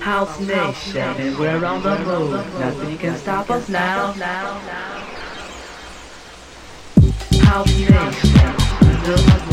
house nation, and we're on the move. Nothing can stop us now. House nation,